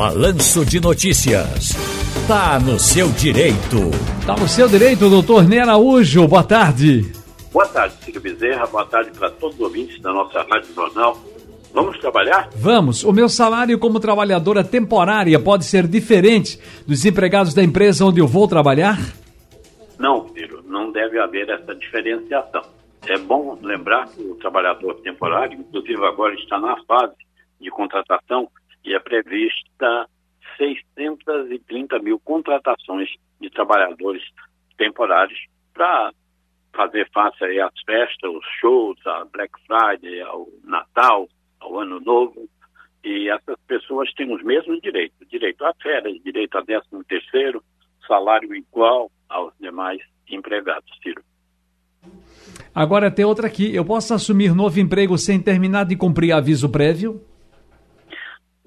Balanço de Notícias. Tá no seu direito. Tá no seu direito, doutor Ney Araújo. Boa tarde. Boa tarde, Ciro Bezerra. Boa tarde para todos os ouvintes da nossa Rádio Jornal. Vamos trabalhar? Vamos. O meu salário como trabalhadora temporária pode ser diferente dos empregados da empresa onde eu vou trabalhar? Não, Ciro. Não deve haver essa diferenciação. É bom lembrar que o trabalhador temporário, inclusive agora está na fase de contratação e é prevista 630 mil contratações de trabalhadores temporários para fazer face aí às festas, os shows, a Black Friday, ao Natal, ao Ano Novo. E essas pessoas têm os mesmos direitos: direito a férias, direito a 13 terceiro, salário igual aos demais empregados, Ciro. Agora tem outra aqui. Eu posso assumir novo emprego sem terminar de cumprir aviso prévio?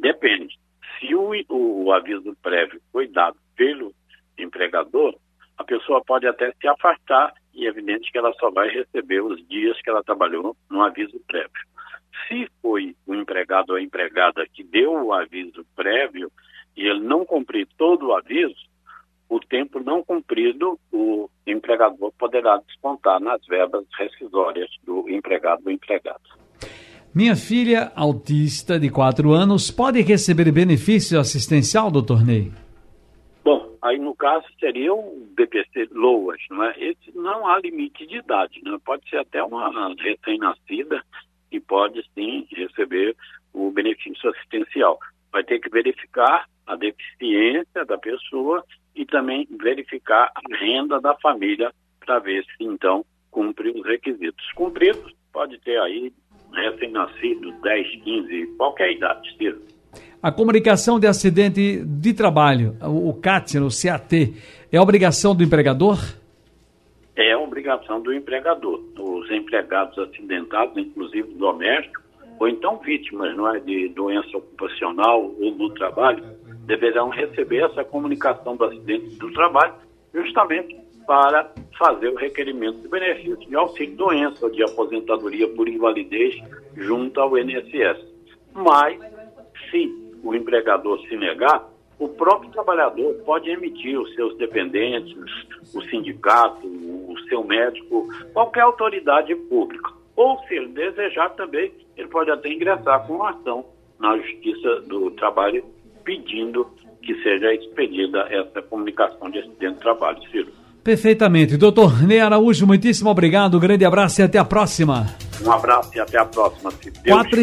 Depende. Se o, o aviso prévio foi dado pelo empregador, a pessoa pode até se afastar e é evidente que ela só vai receber os dias que ela trabalhou no aviso prévio. Se foi o empregado ou a empregada que deu o aviso prévio e ele não cumprir todo o aviso, o tempo não cumprido, o empregador poderá descontar nas verbas rescisórias do empregado ou empregado. Minha filha, autista de 4 anos, pode receber benefício assistencial, doutor Ney? Bom, aí no caso seria o BPC LOAS, não é? Esse não há limite de idade, né? Pode ser até uma recém-nascida e pode sim receber o benefício assistencial. Vai ter que verificar a deficiência da pessoa e também verificar a renda da família para ver se então cumpre os requisitos. Cumpridos, pode ter aí recém-nascido, 10, 15, qualquer idade, Ciro. A comunicação de acidente de trabalho, o CAT, o CAT, é obrigação do empregador? É obrigação do empregador. Os empregados acidentados, inclusive domésticos, ou então vítimas não é, de doença ocupacional ou no trabalho, deverão receber essa comunicação do acidente do trabalho, justamente para fazer o requerimento de benefício de auxílio-doença ou de aposentadoria por invalidez junto ao INSS. Mas, se o empregador se negar, o próprio trabalhador pode emitir os seus dependentes, o sindicato, o seu médico, qualquer autoridade pública. Ou, se ele desejar também, ele pode até ingressar com uma ação na Justiça do Trabalho pedindo que seja expedida essa comunicação de acidente de trabalho, Ciro. Perfeitamente. Doutor Ney Araújo, muitíssimo obrigado, grande abraço e até a próxima. Um abraço e até a próxima, se Deus Quatro